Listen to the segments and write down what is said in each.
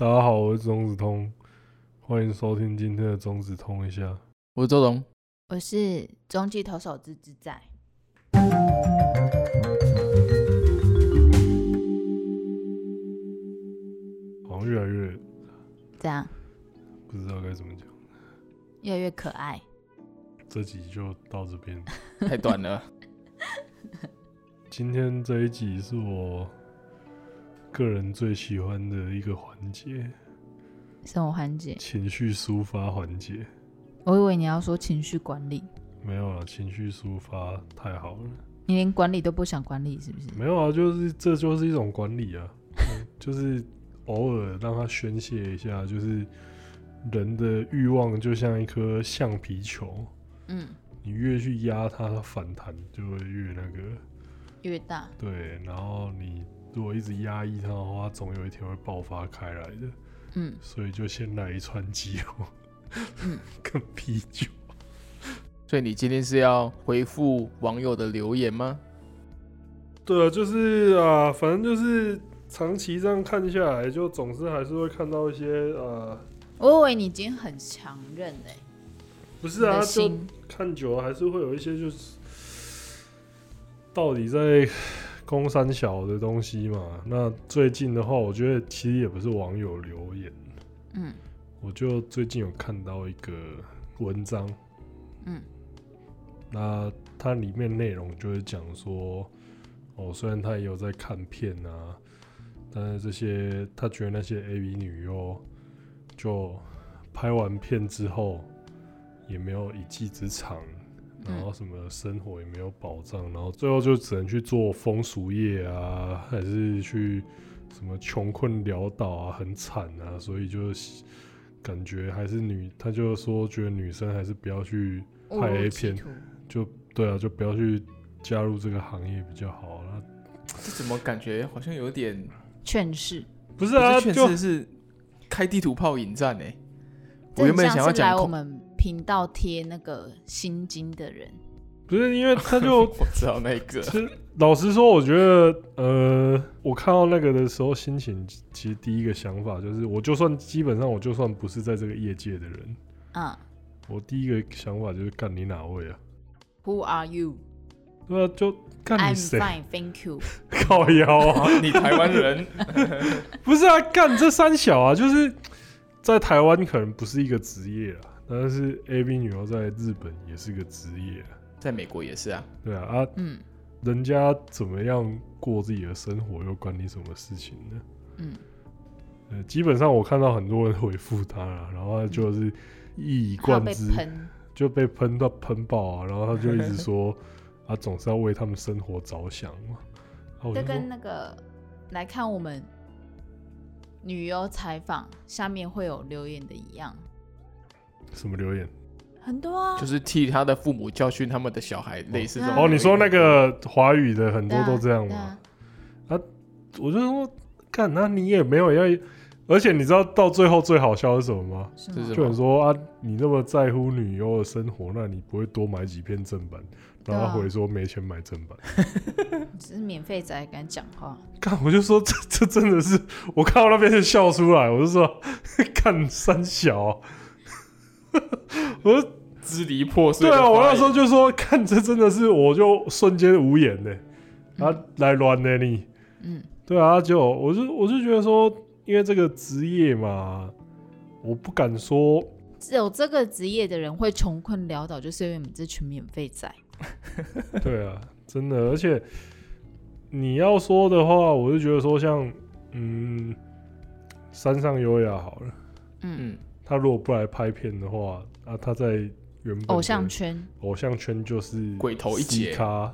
大家好，我是钟子通，欢迎收听今天的钟子通一下。我是周董，我是中继投手之之在。好像越来越这样，不知道该怎么讲，越来越可爱。这集就到这边，太短了。今天这一集是我个人最喜欢的一个环节，什么环节？情绪抒发环节。我以为你要说情绪管理。没有啊，情绪抒发太好了。你连管理都不想管理，是不是？没有啊，就是这就是一种管理啊，就是偶尔让他宣泄一下。就是人的欲望就像一颗橡皮球，嗯，你越去压它，它反弹就会越那个越大。对，然后你如果一直压抑它的话，它总有一天会爆发开来的。嗯，所以就先来一串鸡肉。嗯，跟啤酒。所以你今天是要回复网友的留言吗？对啊，就是啊，反正就是长期这样看下来，就总是还是会看到一些呃。我以为你已经很强韧哎。不是啊，就看久了还是会有一些就是到底在攻三小的东西嘛。那最近的话，我觉得其实也不是网友留言，嗯。我就最近有看到一个文章，嗯，那它里面内容就是讲说，哦，虽然他也有在看片啊，但是这些他觉得那些 AV 女优就拍完片之后也没有一技之长，然后什么生活也没有保障，然后最后就只能去做风俗业啊，还是去什么穷困潦倒啊，很惨啊，所以就。感觉还是女，他就说觉得女生还是不要去拍 A 片，就对啊，就不要去加入这个行业比较好。这怎么感觉好像有点劝世？不是啊，劝世是开地图炮引战呢。我原本想要讲来我们频道贴那个心经的人。不是因为他就 我知道那个。其实老实说，我觉得呃，我看到那个的时候，心情其实第一个想法就是，我就算基本上我就算不是在这个业界的人，嗯，我第一个想法就是干你哪位啊？Who are you？对啊，就干你谁 fine, thank you。靠腰啊，你台湾人？不是啊，干这三小啊，就是在台湾可能不是一个职业啊，但是 AV 女优在日本也是个职业啊。在美国也是啊，对啊啊，嗯，人家怎么样过自己的生活，又关你什么事情呢？嗯，呃，基本上我看到很多人回复他了，然后他就是一以贯之，就被喷到喷爆啊，然后他就一直 说，他总是要为他们生活着想嘛。就跟那个来看我们女优采访下面会有留言的一样，什么留言？很多啊，就是替他的父母教训他们的小孩，类似这种。哦，你说那个华语的很多都这样吗？啊，啊，我就说，干，那你也没有要，而且你知道到最后最好笑是什么吗？是？就很说啊，你那么在乎女优的生活，那你不会多买几片正版？然后他回说没钱买正版，只是免费仔敢讲话。看，我就说这这真的是，我看到那边就笑出来，我就说 看三小，我。支离破碎。对啊，我那时候就说，看这真的是，我就瞬间无言呢。啊，来乱的你，嗯，对啊，就我就我就觉得说，因为这个职业嘛，我不敢说，只有这个职业的人会穷困潦倒，就是因为你们这群免费仔。对啊，真的，而且你要说的话，我就觉得说，像嗯，山上优雅好了，嗯，他如果不来拍片的话，啊，他在原。偶像圈，偶像圈就是鬼头一姐。咖，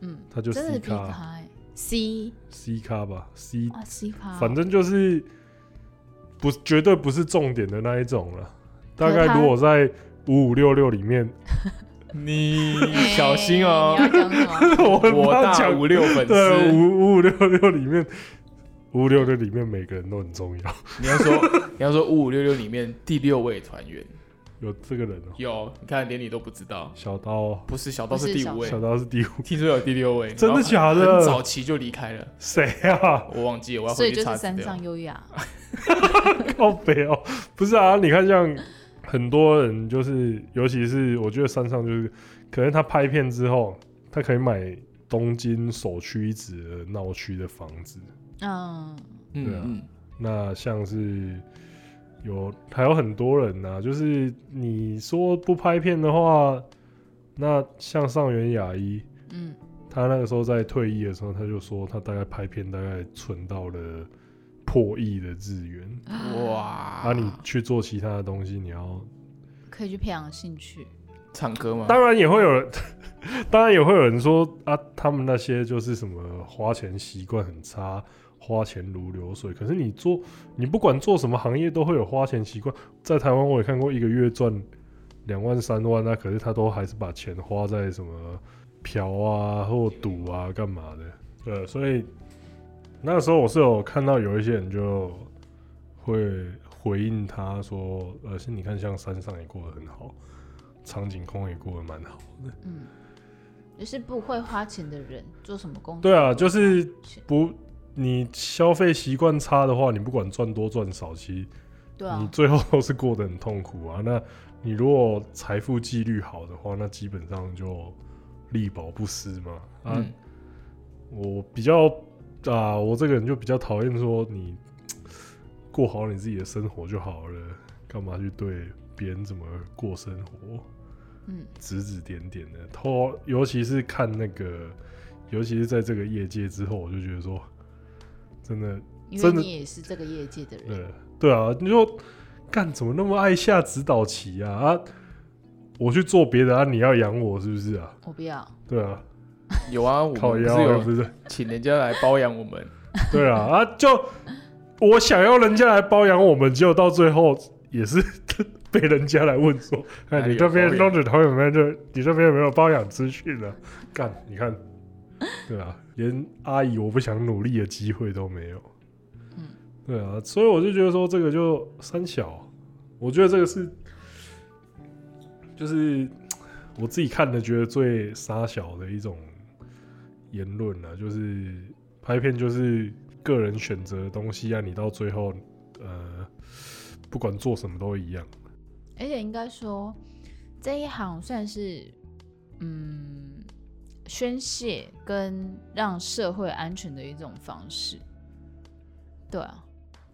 嗯，他就 C 咖，C C 咖吧，C 啊 C 咖，反正就是不绝对不是重点的那一种了。大概如果在五五六六里面，你小心哦，我大五六粉丝，五五五六六里面，五五六六里面每个人都很重要。你要说 你要说五五六六里面第六位团员。有这个人哦、喔，有，你看连你都不知道，小刀不是小刀是第五位，小刀是第五，听说有第六位，真的假的？很早期就离开了，谁啊？我忘记了，我要回去查。所以就是山上优雅，靠北哦，不是啊，你看像很多人就是，尤其是我觉得山上就是，可能他拍片之后，他可以买东京首屈一指的闹区的房子。嗯，对啊嗯那像是有还有很多人呢、啊，就是你说不拍片的话，那像上原雅一，嗯，他那个时候在退役的时候，他就说他大概拍片大概存到了破亿的日元。嗯，哇！啊，你去做其他的东西，你要可以去培养兴趣。唱歌吗？当然也会有人，当然也会有人说啊，他们那些就是什么花钱习惯很差，花钱如流水。可是你做，你不管做什么行业，都会有花钱习惯。在台湾我也看过一个月赚两万三万啊，可是他都还是把钱花在什么嫖啊或赌啊干嘛的。对，所以那个时候我是有看到有一些人就会回应他说，呃，是你看像山上也过得很好。长景空也过得蛮好的，嗯，就是不会花钱的人做什么工作？对啊，就是不你消费习惯差的话，你不管赚多赚少，其实对啊，你最后都是过得很痛苦啊。那你如果财富纪律好的话，那基本上就力保不失嘛。啊，嗯我比较啊，我这个人就比较讨厌说你过好你自己的生活就好了，干嘛去对别人怎么过生活？嗯，指指点点的，偷，尤其是看那个，尤其是在这个业界之后，我就觉得说，真的，因为你也是这个业界的人，对对啊，你说干怎么那么爱下指导棋啊啊！我去做别的啊，你要养我是不是啊？我不要，对啊，有啊，我是有腰又不是？请人家来包养我们，对啊啊！就我想要人家来包养我们，结果到最后也是 被人家来问说：“哎，你这边包养中指头有没有？就你这边有没有包养资讯呢？”干，你看，对啊，连阿姨我不想努力的机会都没有。嗯，对啊，所以我就觉得说这个就三小，我觉得这个是就是我自己看的觉得最傻小的一种言论啊，就是拍片就是个人选择的东西啊，你到最后呃不管做什么都一样。而且应该说这一行算是嗯宣泄跟让社会安全的一种方式，对啊，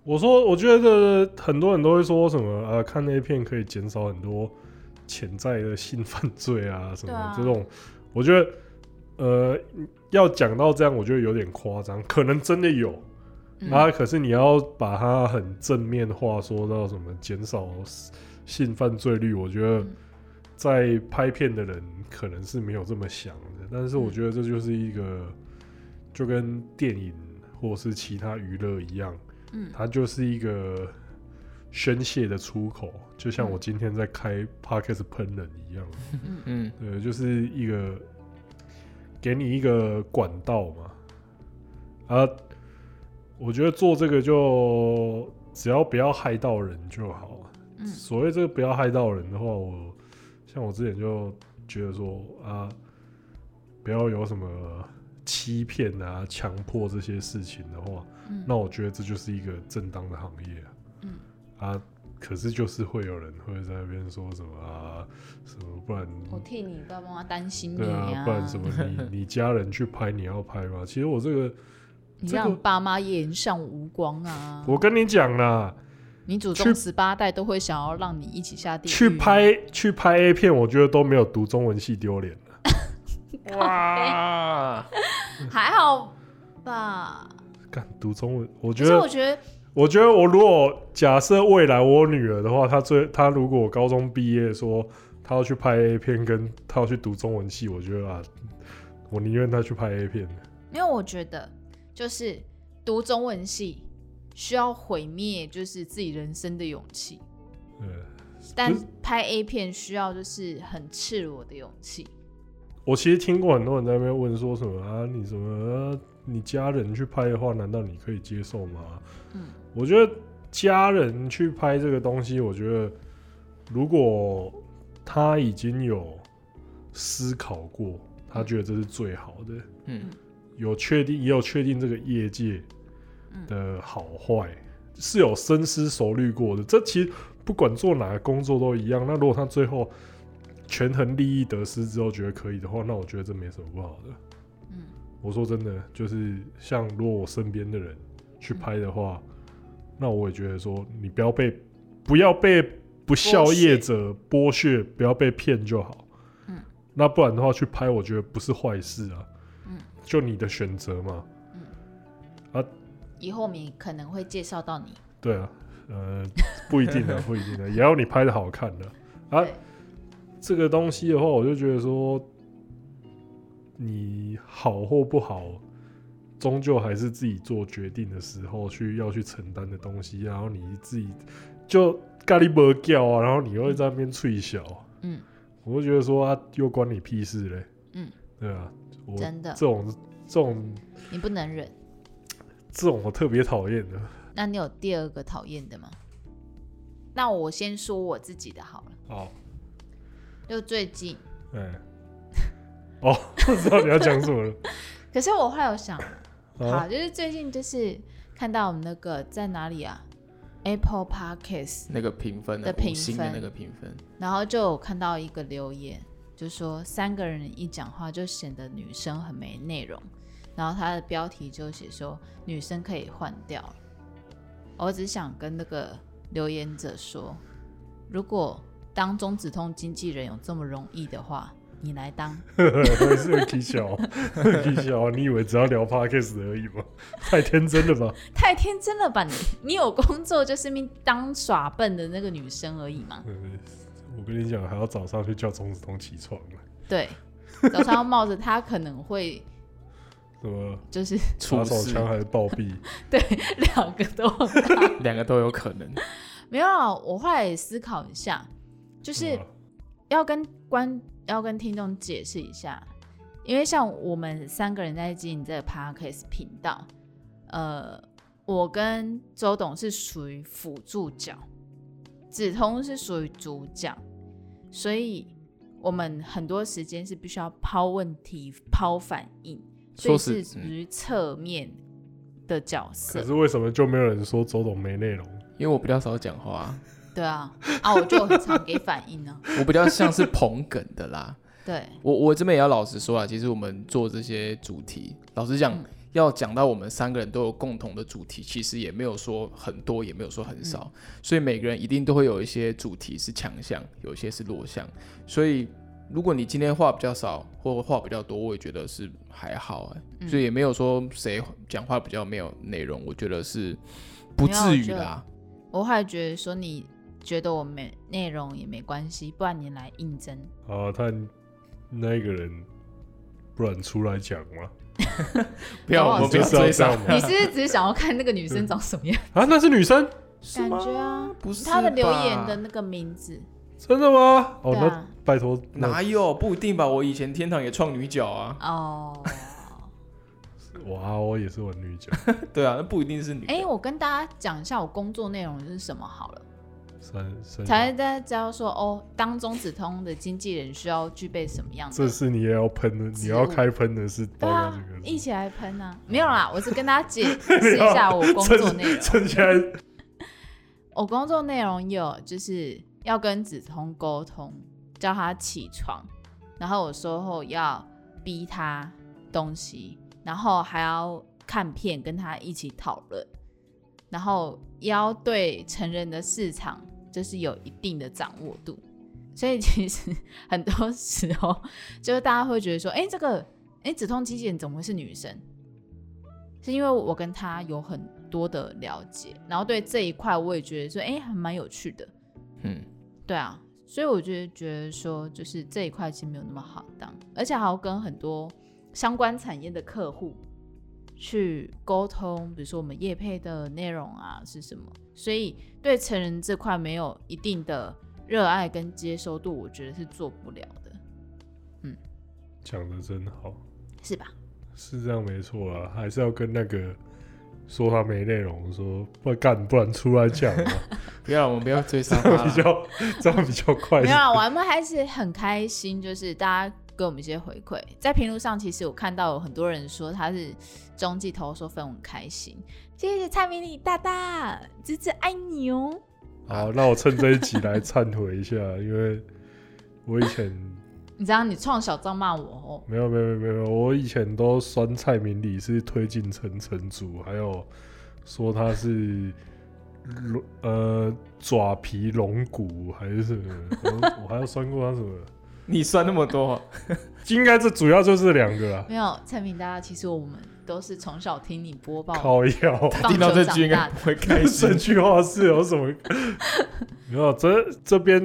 我说，我觉得很多人都会说什么啊，看 A 片可以减少很多潜在的性犯罪啊，什么、这种，我觉得呃要讲到这样，我觉得有点夸张，可能真的有、嗯、啊，可是你要把它很正面化，说到什么减少性犯罪率，我觉得嗯在拍片的人可能是没有这么想的，但是我觉得这就是一个就跟电影或是其他娱乐一样。嗯它就是一个宣泄的出口，就像我今天在开 Podcast 喷人一样，嗯嗯，对，就是一个给你一个管道嘛。啊，我觉得做这个就只要不要害到人就好。嗯所谓这个不要害到人的话，我像我之前就觉得说啊，不要有什么欺骗啊、强迫这些事情的话。嗯那我觉得这就是一个正当的行业啊。嗯啊，可是就是会有人会在那边说什么啊，什么不然我替你爸爸妈妈担心你对啊，不然什么你 你家人去拍你要拍吗？其实我这个你让爸妈眼上无光啊！我跟你讲啦，你祖去宗十八代都会想要让你一起下地狱去拍去拍 A 片，我觉得都没有读中文系丢脸 哇，还好吧？敢读中文，我觉得我觉得我觉得我如果假设未来我女儿的话，她最她如果高中毕业说她要去拍 A 片，跟她要去读中文系，我觉得啊，我宁愿她去拍 A 片。因为我觉得就是读中文系需要毁灭就是自己人生的勇气，对，但拍 A 片需要就是很赤裸的勇气。我其实听过很多人在那边问说什么啊，你什么、啊、你家人去拍的话，难道你可以接受吗？嗯，我觉得家人去拍这个东西，我觉得如果他已经有思考过，他觉得这是最好的，嗯，有确定也有确定这个业界的好坏，是有深思熟虑过的。这其实不管做哪个工作都一样。那如果他最后权衡利益得失之后觉得可以的话，那我觉得这没什么不好的。嗯，我说真的，就是像如果我身边的人去拍的话，嗯、那我也觉得说你不要被不要被不孝业者剥削，不要被骗就好。嗯，那不然的话去拍，我觉得不是坏事啊。嗯，就你的选择嘛。嗯，啊，以后你可能会介绍到你。对啊，呃，不一定的，不一定的，也要你拍的好看的啊。这个东西的话，我就觉得说，你好或不好，终究还是自己做决定的时候去要去承担的东西。然后你自己就咖喱不叫啊，然后你又会在那边吹小，嗯，我就觉得说啊，又关你屁事嘞，嗯，对啊，我真的这种这种你不能忍，这种我特别讨厌的。那你有第二个讨厌的吗？那我先说我自己的好了。好。就最近，嗯、欸，哦，不知道你要讲什么了。可是我后来有想，啊、好，就是最近就是看到我们那个在哪里啊？Apple Podcast 那个评分的评分那个评分，然后就有看到一个留言，就说三个人一讲话就显得女生很没内容，然后他的标题就写说女生可以换掉。我只想跟那个留言者说，如果。当中止通经纪人有这么容易的话，你来当。是很搞笑，很搞笑。你以为只要聊 podcast 而已吗？太天真了吧！太天真了吧你！你有工作就是命当耍笨的那个女生而已嘛。我跟你讲，还要早上去叫中指通起床。对，早上要冒着他可能会什么，就是出手枪还是暴毙？对，两个都两个都有可能。没有，我后来也思考一下。就是要跟观要跟听众解释一下，因为像我们三个人在经营这个 podcast 频道，呃，我跟周董是属于辅助角，子通是属于主角，所以我们很多时间是必须要抛问题、抛反应，所以是属于侧面的角色。可是为什么就没有人说周董没内容？因为我比较少讲话。对啊，啊，我就很常给反应呢。我比较像是捧梗的啦。对，我我这边也要老实说啊，其实我们做这些主题，老实讲，嗯、要讲到我们三个人都有共同的主题，其实也没有说很多，也没有说很少，嗯、所以每个人一定都会有一些主题是强项，有一些是弱项。所以如果你今天话比较少，或话比较多，我也觉得是还好哎、欸，嗯、所以也没有说谁讲话比较没有内容，我觉得是不至于啦。我还觉得说你。觉得我没内容也没关系，不然你来应征。啊，他那个人，不然出来讲吗？不要，我不要追上。你是不是只是想要看那个女生长什么样？啊，那是女生？感觉啊，不是她的留言的那个名字。真的吗？哦，那拜托，哪有？不一定吧？我以前天堂也创女角啊。哦。哇，我也是玩女角。对啊，那不一定是女。哎，我跟大家讲一下我工作内容是什么好了。才在知道说哦，当中子通的经纪人需要具备什么样的？这是你也要喷的，你要开喷的是对啊，一起来喷啊！没有啦，我是跟大家解释一下我工作 内容。趁现在，我工作内容有就是要跟子通沟通，叫他起床，然后我说后要逼他东西，然后还要看片跟他一起讨论，然后也要对成人的市场。就是有一定的掌握度，所以其实很多时候，就是大家会觉得说，哎、欸，这个，哎、欸，指通经纪人怎么会是女生？是因为我跟他有很多的了解，然后对这一块我也觉得说，哎、欸，还蛮有趣的。嗯，对啊，所以我觉得觉得说，就是这一块其实没有那么好当，而且还要跟很多相关产业的客户去沟通，比如说我们业配的内容啊是什么。所以对成人这块没有一定的热爱跟接受度，我觉得是做不了的。嗯，讲的真好，是吧？是这样没错啊，还是要跟那个说他没内容，说不干，不然出来讲嘛。不要，我们不要追杀他，比较这样比较快。没有，我们还是很开心，就是大家给我们一些回馈。在评论上，其实我看到有很多人说他是中继投说分很开心，谢谢蔡明礼大大，芝芝爱你哦。好，那我趁这一集来忏悔一下，因为我以前你知道你创小账骂我哦？没有没有没有没有，我以前都酸蔡明理是推进城城主，还有说他是 龙。呃，爪皮龙骨还是什么？我我还要酸过他什么？你酸那么多，应该这主要就是两个啊。没有，蔡明大家，其实我们都是从小听你播报，靠腰，听到这句应该不会开心。这句话是有什么？没有，这这边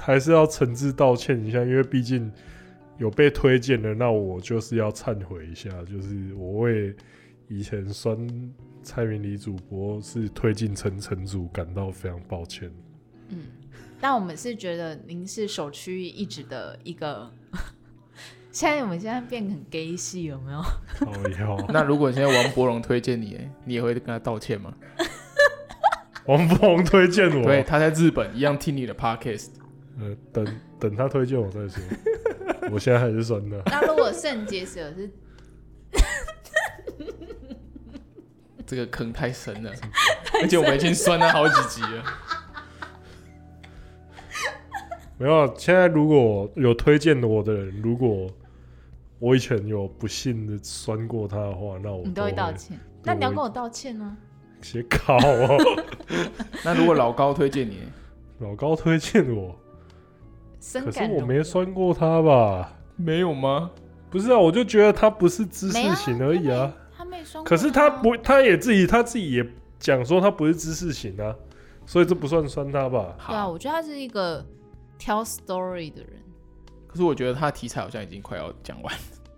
还是要诚挚道歉一下，因为毕竟有被推荐的，那我就是要忏悔一下，就是我为以前酸。蔡明礼主播是推进城城主，感到非常抱歉。嗯，但我们是觉得您是首屈一指的一个。现在我们现在变很 gay 系，有没有？哦 那如果现在王伯荣推荐你，你也会跟他道歉吗？王伯荣推荐我，对，他在日本一样听你的 podcast。呃，等等他推荐我再说。我现在还是酸的。那如果肾结石是？这个坑太深了，而且我们已经酸了好几集了。没有，现在如果有推荐我的人，如果我以前有不幸的酸过他的话，那我你都会道歉。那你要跟我道歉吗？写考哦。那如果老高推荐你，老高推荐我，可是我没酸过他吧？没有吗？不是啊，我就觉得他不是知识型而已啊。可是他不，他也自己他自己也讲说他不是知识型啊，所以这不算酸他吧？对啊，我觉得他是一个挑 story 的人。可是我觉得他的题材好像已经快要讲完。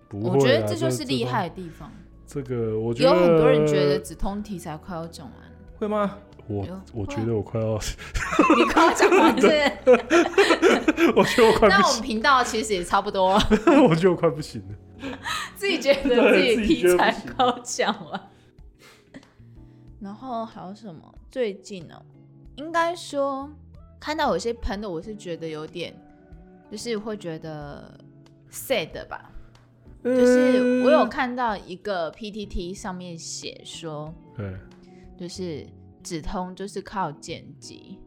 不会，我觉得这就是厉害的地方。这个我觉得有很多人觉得止通题材快要讲完，会吗？我 我觉得我快要，你快要讲完是？我觉得我快。那我们频道其实也差不多了。我觉得我快不行了。自己觉得自己题材高讲了，然后还有什么？最近呢、喔，应该说看到有些喷的，我是觉得有点，就是会觉得 sad 吧。就是我有看到一个 PTT 上面写说，对，就是止通就是靠剪辑，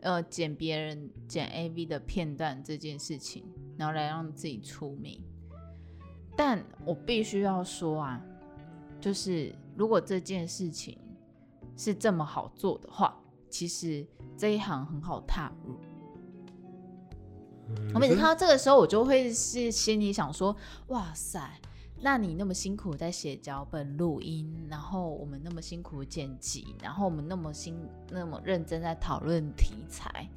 呃，剪别人剪 AV 的片段这件事情，然后来让自己出名。但我必须要说啊，就是如果这件事情是这么好做的话，其实这一行很好踏入。嗯、我每次看到这个时候，我就会是心里想说：哇塞，那你那么辛苦在写脚本、录音，然后我们那么辛苦剪辑，然后我们那么辛那么认真在讨论题材，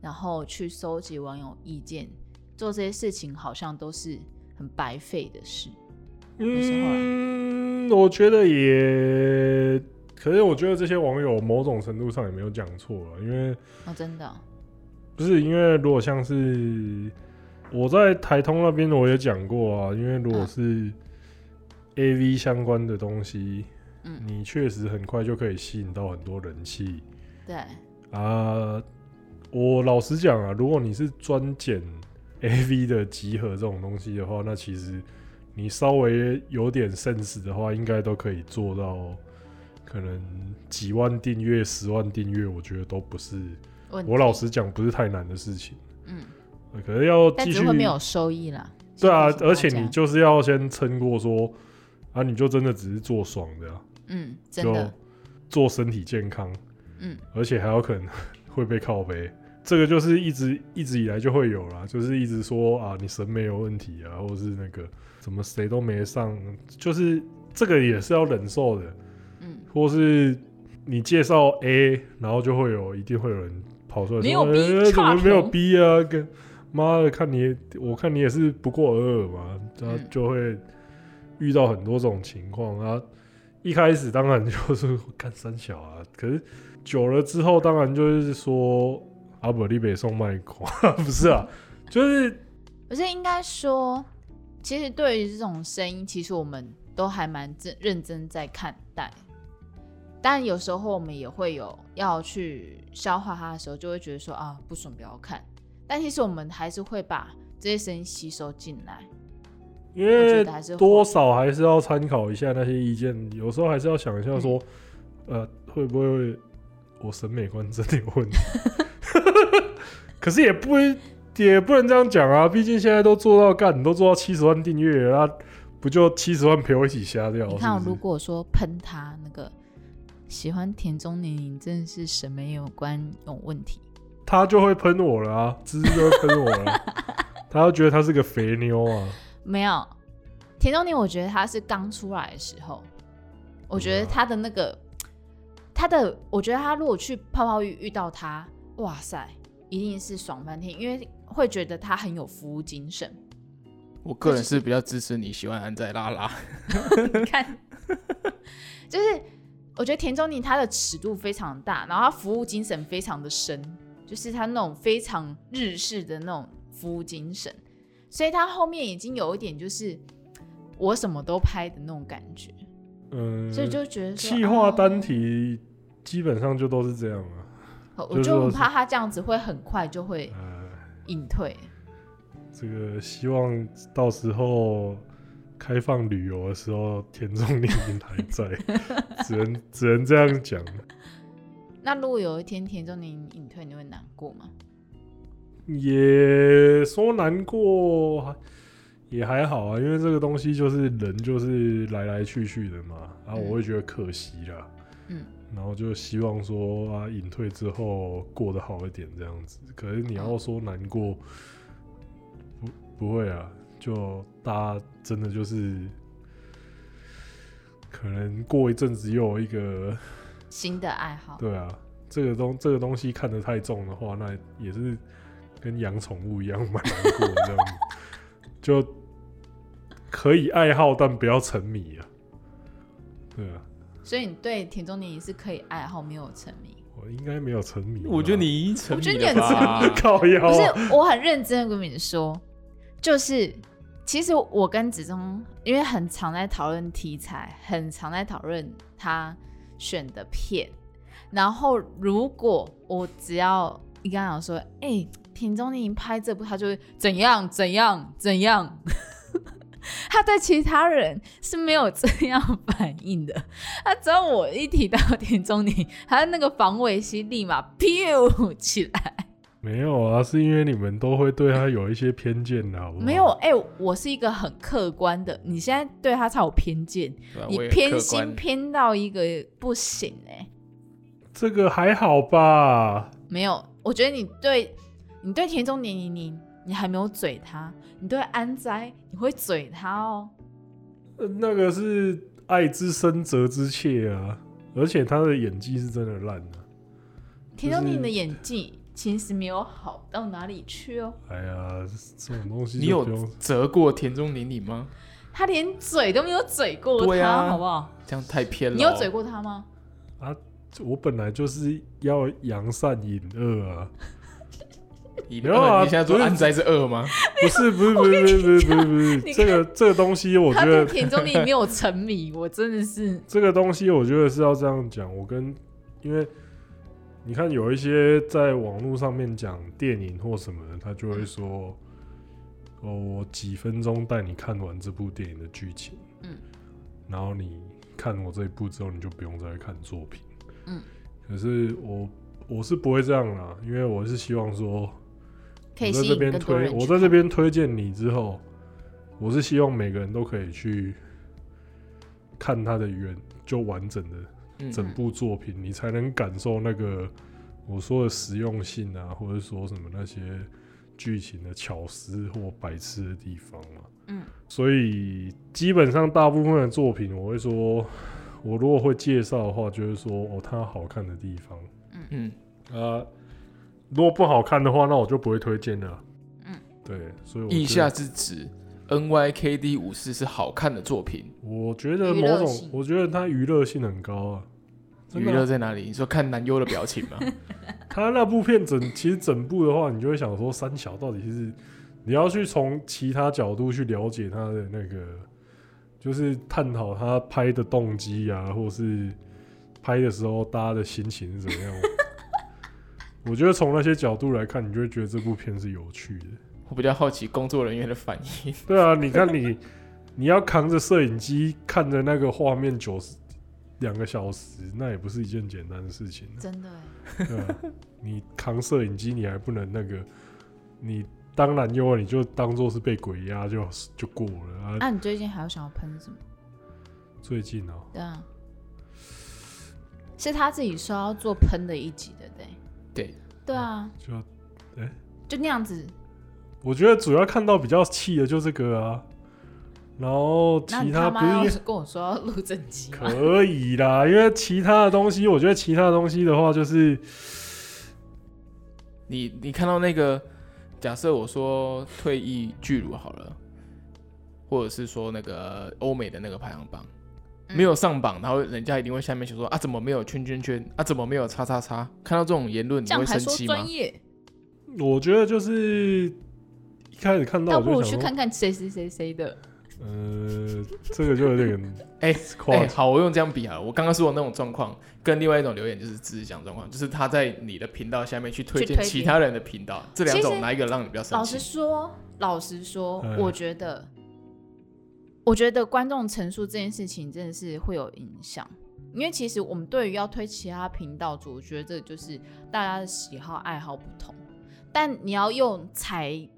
然后去收集网友意见，做这些事情好像都是。很白费的事，嗯，我觉得也，可是我觉得这些网友某种程度上也没有讲错了，因为哦，真的不是因为如果像是我在台通那边我也讲过啊，因为如果是 AV 相关的东西，嗯，你确实很快就可以吸引到很多人气，对啊，我老实讲啊，如果你是专剪。A V 的集合这种东西的话，那其实你稍微有点 sense 的话，应该都可以做到，可能几万订阅、十万订阅，我觉得都不是。我老实讲，不是太难的事情。嗯，可能要继续。会没有收益啦。对啊，而且你就是要先撑过说啊，你就真的只是做爽的啊。嗯，真的。做身体健康。嗯，而且还有可能 会被靠背。这个就是一直一直以来就会有啦，就是一直说啊，你审美有问题啊，或是那个怎么谁都没上，就是这个也是要忍受的，嗯，或是你介绍 A，然后就会有一定会有人跑出来说，没有 B，欸，怎么没有 B 啊？跟妈的，看你，我看你也是不过尔尔嘛，他就会遇到很多这种情况啊。一开始当然就是干三小啊，可是久了之后，当然就是说。阿伯利北送卖瓜，不是啊，就是不是应该说，其实对于这种声音，其实我们都还蛮认认真在看待。但有时候我们也会有要去消化它的时候，就会觉得说啊，不爽不要看。但其实我们还是会把这些声音吸收进来。因为多少还是要参考一下那些意见，有时候还是要想一下说，嗯、呃，会不会我审美观真的有问题？可是也不会，也不能这样讲啊！毕竟现在都做到干，你都做到七十万订阅了，那不就七十万陪我一起瞎掉？你看，如果说喷他那个喜欢田中宁宁，真的是审美有关有问题，他就会喷我了啊！芝芝就会喷我了，他要觉得他是个肥妞啊！没有，田中宁，我觉得他是刚出来的时候，我觉得他的那个，啊、他的，我觉得他如果去泡泡浴遇到他，哇塞，一定是爽翻天，因为会觉得他很有服务精神。我个人是比较支持你喜欢安在拉拉，你看，就是我觉得田中宁他的尺度非常大，然后他服务精神非常的深，就是他那种非常日式的那种服务精神。所以他后面已经有一点就是我什么都拍的那种感觉，嗯，所以就觉得气化单体基本上就都是这样啊。我就很怕他这样子会很快就会隐退。这个希望到时候开放旅游的时候，田中宁宁还在，只能只能这样讲。那如果有一天田中宁宁隐退，你会难过吗？也说难过，也还好啊，因为这个东西就是人就是来来去去的嘛，然后我会觉得可惜啦，嗯，然后就希望说啊，隐退之后过得好一点这样子。可是你要说难过，不不会啊，就大家真的就是可能过一阵子又有一个新的爱好，对啊，这个东这个东西看得太重的话，那也是。跟养宠物一样，蛮难过的这样子，就可以爱好，但不要沉迷啊。对啊，所以你对田中宁也是可以爱好，没有沉迷。我应该没有沉迷。我觉得你已经沉迷了。我觉得你很沉迷。靠腰啊。不是，我很认真的跟你说，就是其实我跟子忠，因为很常在讨论题材，很常在讨论他选的片，然后如果我只要你刚刚说，哎、田中宁拍这部，他就会怎样怎样怎样。他对其他人是没有这样反应的。他只要我一提到田中宁，他的那个防卫心立马 飘起来。没有啊，是因为你们都会对他有一些偏见的，好不好？没有，哎、欸，我是一个很客观的。你现在对他才有偏见，啊、你偏心偏到一个不行哎、欸。这个还好吧？没有，我觉得你对。你对田中宁宁，你你还没有嘴他；你对安斋，你会嘴他哦。那个是爱之深责之切啊，而且他的演技是真的烂啊。田中宁宁的演技其实没有好到哪里去哦。哎呀，这种东西你有折过田中林里吗？他连嘴都没有嘴过他，啊、好不好？这样太偏了。你有嘴过他吗？啊，我本来就是要扬善引恶啊。没有啊，你现在说安斋是恶吗？不是，不是，不是，不是，不是，不是，这个这个东西，我觉得田中林没有沉迷，我真的是 这个东西，我觉得是要这样讲。我跟因为你看，有一些在网络上面讲电影或什么的，他就会说：“哦，我几分钟带你看完这部电影的剧情，嗯，然后你看我这一部之后，你就不用再看作品，嗯。可是我我是不会这样啦，因为我是希望说。我在这边推，我在这边推荐你之后，我是希望每个人都可以去看他的原就完整的整部作品，嗯、你才能感受那个我说的实用性啊，或者说什么那些剧情的巧思或白痴的地方嘛。嗯，所以基本上大部分的作品，我会说，我如果会介绍的话，就是说哦，它好看的地方。嗯嗯啊。如果不好看的话，那我就不会推荐了。嗯，对，所以我意下之指 NYKD 五四是好看的作品。我觉得某种，我觉得它娱乐性很高啊。娱乐在哪里？你说看男优的表情吗？他那部片整，其实整部的话，你就会想说，三小到底是你要去从其他角度去了解他的那个，就是探讨他拍的动机啊，或是拍的时候大家的心情是怎么样。我觉得从那些角度来看，你就会觉得这部片是有趣的。我比较好奇工作人员的反应。对啊，你看你你要扛着摄影机看着那个画面九十两个小时，那也不是一件简单的事情。真的，对啊，你扛摄影机，你还不能那个，你当然有，你就当做是被鬼压就就过了啊。那、啊、你最近还有想要喷什么？最近哦、喔，对啊，是他自己说要做喷的一集的，对对对啊，就哎、欸，就那样子。我觉得主要看到比较气的就这个啊。然后其他不是跟我说要录整集可以啦，因为其他的东西，我觉得其他的东西的话，就是你你看到那个，假设我说退役巨乳好了，或者是说那个欧美的那个排行榜没有上榜，然后人家一定会下面写说啊，怎么没有圈圈圈啊，怎么没有叉叉叉？看到这种言论，你会生气吗？我觉得就是一开始看到，要不我去看看谁谁谁谁的。呃，这个就有点 哎哎，好，我用这样比好了。我刚刚说的那种状况，跟另外一种留言就是只是讲状况，就是他在你的频道下面去推荐其他人的频道，这两种哪一个让你比较生气？老实说，老实说，我觉得，我觉得观众陈述这件事情真的是会有影响，因为其实我们对于要推其他频道主，我觉得这就是大家的喜好爱好不同，但你要用才。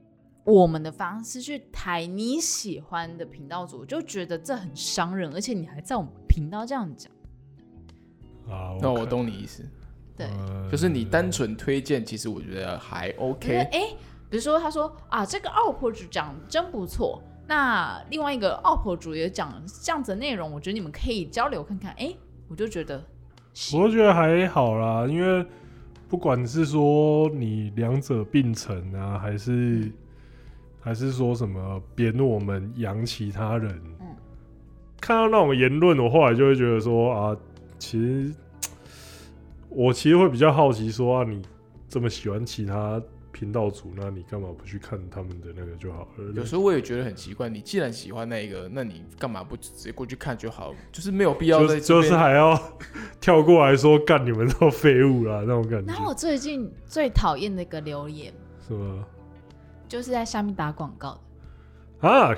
我们的方式去抬你喜欢的频道主，我就觉得这很伤人，而且你还在我们频道这样讲。啊，那我懂你意思。对，就是你单纯推荐，其实我觉得还 OK。哎、欸，比如说他说啊，这个 UP 主讲真不错，那另外一个 UP 主也讲这样子的内容，我觉得你们可以交流看看。哎、欸，我就觉得，我觉得还好啦，因为不管是说你两者并存啊，还是。还是说什么贬我们扬其他人？嗯，看到那种言论，我后来就会觉得说啊，其实我其实会比较好奇，说啊，你这么喜欢其他频道主，那你干嘛不去看他们的那个就好了？有时候我也觉得很奇怪，你既然喜欢那一个，那你干嘛不直接过去看就好？就是没有必要在就，就是还要跳过来说干你们都废物啦那种感觉。那我最近最讨厌的一个留言是吗？就是在下面打广告的啊！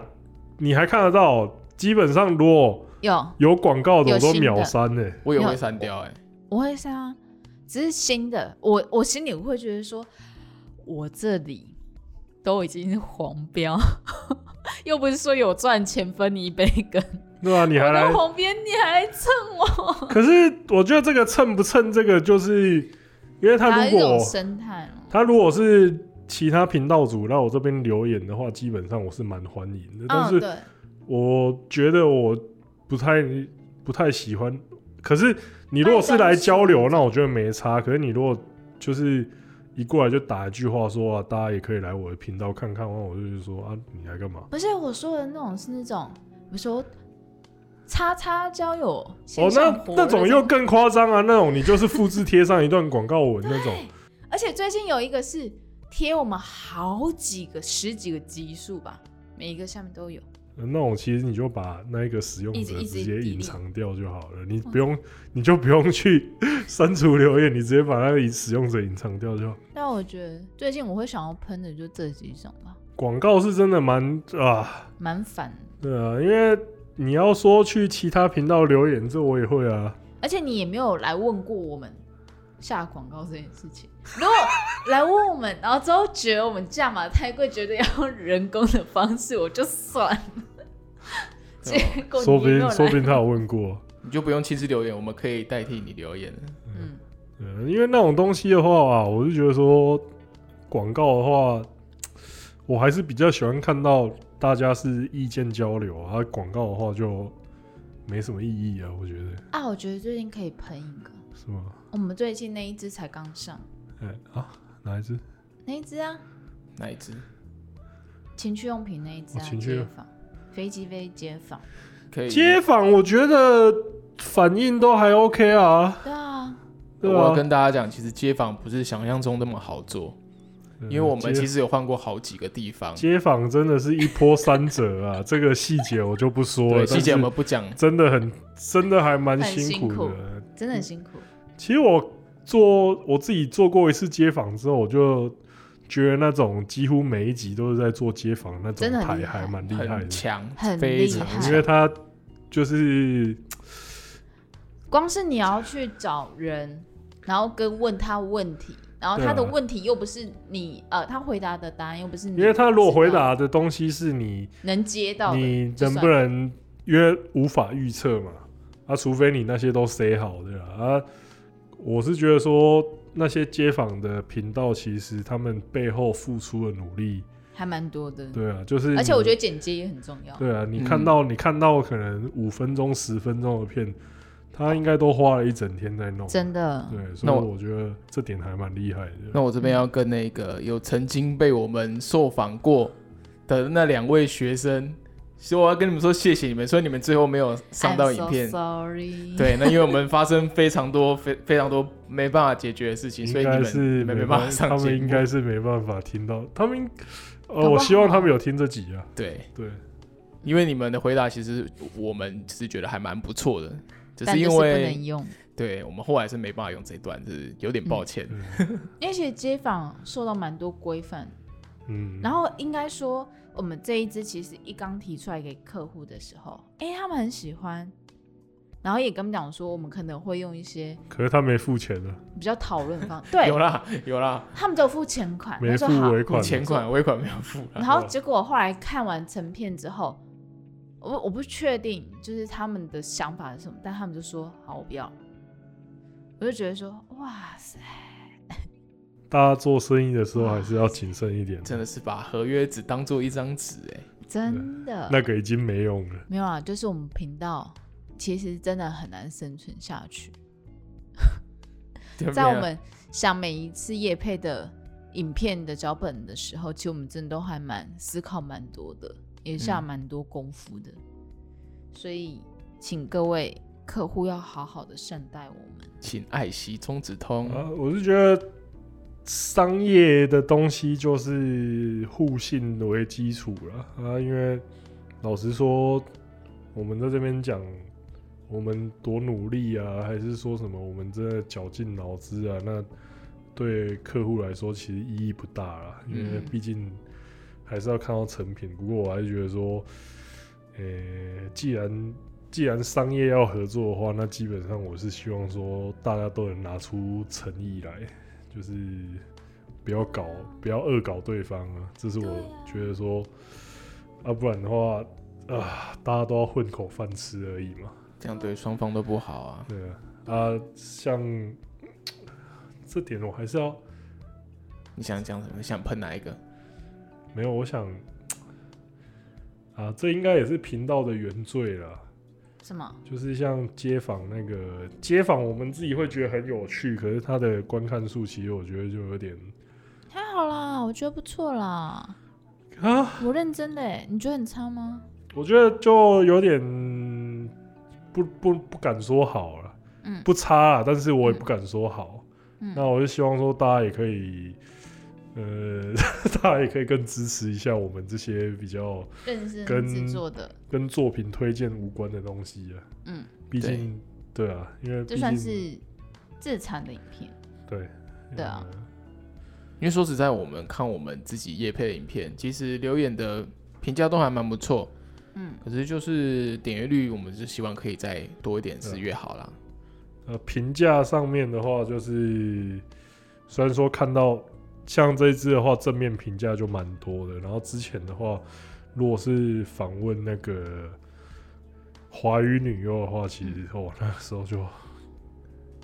你还看得到？基本上如果有有广告的我都秒删呢、欸。我也会删掉哎、欸，我会删啊。只是新的，我我心里会觉得说，我这里都已经是黄标，又不是说有赚钱分你一杯羹。对啊，你还来黄边，你还来蹭我？可是我觉得这个蹭不蹭，这个就是因为他如果生态，他如果是。其他频道主来我这边留言的话，基本上我是蛮欢迎的。但是我觉得我不太不太喜欢。可是你如果是来交流，那我觉得没差。可是你如果就是一过来就打一句话说啊，大家也可以来我的频道看看，我就是说啊，你来干嘛？不是我说的那种，是那种比如说叉叉交友哦，那那种又更夸张啊！那种你就是复制贴上一段广告文那种。而且最近有一个是。贴我们好几个、十几个级数吧，每一个下面都有。那我其实你就把那一个使用者直接隐藏掉就好了，你不用，你就不用去 删除留言，你直接把那个使用者隐藏掉就好。但我觉得最近我会想要喷的就这几种吧。广告是真的蛮啊，蛮烦。对啊，因为你要说去其他频道留言，这我也会啊。而且你也没有来问过我们。下广告这件事情，如果来问我们，然后之后觉得我们价码太贵，觉得要用人工的方式，我就算了。结果说不定说不定他有问过，你就不用亲自留言，我们可以代替你留言。嗯，嗯，因为那种东西的话啊，我就觉得说广告的话，我还是比较喜欢看到大家是意见交流啊，广告的话就没什么意义啊，我觉得。啊，我觉得最近可以喷一个。是吗？我们最近那一支才刚上。哎、欸、啊，哪一只？哪一只啊？哪一只？情趣用品那一只啊？情趣街访，飞机飞街访。可以。街访，我觉得反应都还 OK 啊。对啊。我要跟大家讲，其实街访不是想象中那么好做。因为我们其实有换过好几个地方，街访真的是一波三折啊！这个细节我就不说了，细节我们不讲，真的很，真的还蛮辛苦的，苦真的很辛苦。其实我做我自己做过一次街访之后，我就觉得那种几乎每一集都是在做街访那种真的很台厉害还蛮厉害的。很，强，很非常厉害。因为他就是光是你要去找人，然后跟问他问题，然后他的问题又不是你呃，他回答的答案又不是你，因为他如果回答的东西是你能接到的，你能算不能，因为无法预测嘛，啊，除非你那些都 say 好的啦啊，我是觉得说那些街访的频道，其实他们背后付出的努力，还蛮多的。对啊，就是，而且我觉得剪接也很重要。对啊，你看到、你看到可能五分钟、十分钟的片，他应该都花了一整天在弄，真的，对，所以那我我觉得这点还蛮厉害的。那我这边要跟那个有曾经被我们受访过的那两位学生，所以我要跟你们说谢谢你们，所以你们最后没有上到影片 so sorry。对，那因为我们发生非 常多、非非常多没办法解决的事情，所以你们是没办法上他们应该是没办法听到，他们呃，我希望他们有听这集啊，对，对。因为你们的回答其实我们是觉得还蛮不错的，只是不因为能用，对我们后来是没办法用这一段，是有点抱歉。因为其实街访受到蛮多规范，嗯，然后应该说我们这一支其实一刚提出来给客户的时候，哎、他们很喜欢，然后也跟我们讲说，我们可能会用一些可是他没付钱啊，比较讨论方，对。有，啦有啦，他们就付钱款，没付尾款，付钱款尾款没有付，然后结果后来看完成片之后，我我不确定就是他们的想法是什么，但他们就说好，我不要。我就觉得说，哇塞，大家做生意的时候还是要谨慎一点，真的是把合约只当做一张纸哎。真的那个已经没用了。没有啊，就是我们频道其实真的很难生存下去。在我们想每一次夜配的影片的脚本的时候，其实我们真的都还蛮思考蛮多的，也下蛮多功夫的。所以，请各位客户要好好的善待我们。请爱惜中指通。啊，我是觉得商业的东西就是互信为基础了啊，因为老实说，我们在这边讲我们多努力啊，还是说什么我们真的绞尽脑汁啊，那对客户来说其实意义不大啦，因为毕竟还是要看到成品。不过我还是觉得说，呃，既然既然商业要合作的话，那基本上我是希望说大家都能拿出诚意来，就是不要搞，不要恶搞对方啊。这是我觉得说，啊，不然的话啊，大家都要混口饭吃而已嘛。这样对双方都不好啊。对啊，啊，像 这点我还是要你想讲什么？想喷哪一个？没有，我想 啊，这应该也是频道的原罪啦。什么？就是像街访那个街访，我们自己会觉得很有趣，可是它的观看数其实我觉得就有点还好啦，我觉得不错啦。啊，我认真的耶，你觉得很差吗？我觉得就有点不不不敢说好了，嗯不差啊，但是我也不敢说好。嗯那我就希望说大家也可以，呃，大家也可以更支持一下我们这些比较认真跟制作的，跟作品推荐无关的东西啊。嗯，毕竟对。啊，因为就算是自产的影片，对。对啊。嗯。因为说实在，我们看我们自己夜配的影片，其实留言的评价都还蛮不错。嗯，可是就是点阅率，我们是希望可以再多一点是对越好啦。呃，评价上面的话，就是虽然说看到像这一支的话，正面评价就蛮多的。然后之前的话，如果是访问那个华语女优的话，其实我，那个时候就